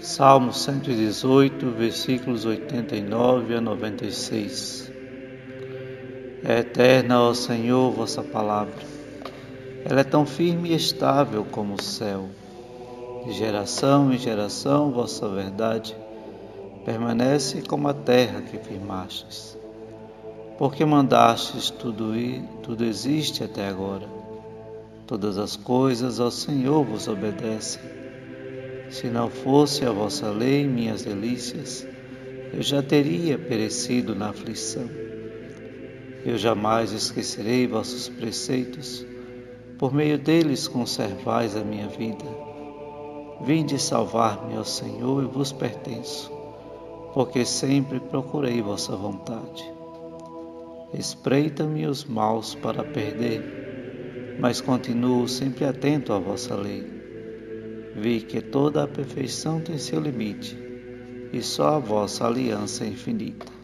Salmo 118, versículos 89 a 96. É eterna, ó Senhor, vossa palavra. Ela é tão firme e estável como o céu. De geração em geração, vossa verdade permanece como a terra que firmastes. Porque mandastes tudo, tudo existe até agora. Todas as coisas ao Senhor vos obedecem se não fosse a vossa lei, minhas delícias, eu já teria perecido na aflição. Eu jamais esquecerei vossos preceitos, por meio deles conservais a minha vida. Vinde salvar-me, ó Senhor, e vos pertenço, porque sempre procurei vossa vontade. Espreita-me os maus para perder, mas continuo sempre atento à vossa lei vi que toda a perfeição tem seu limite, e só a vossa aliança é infinita.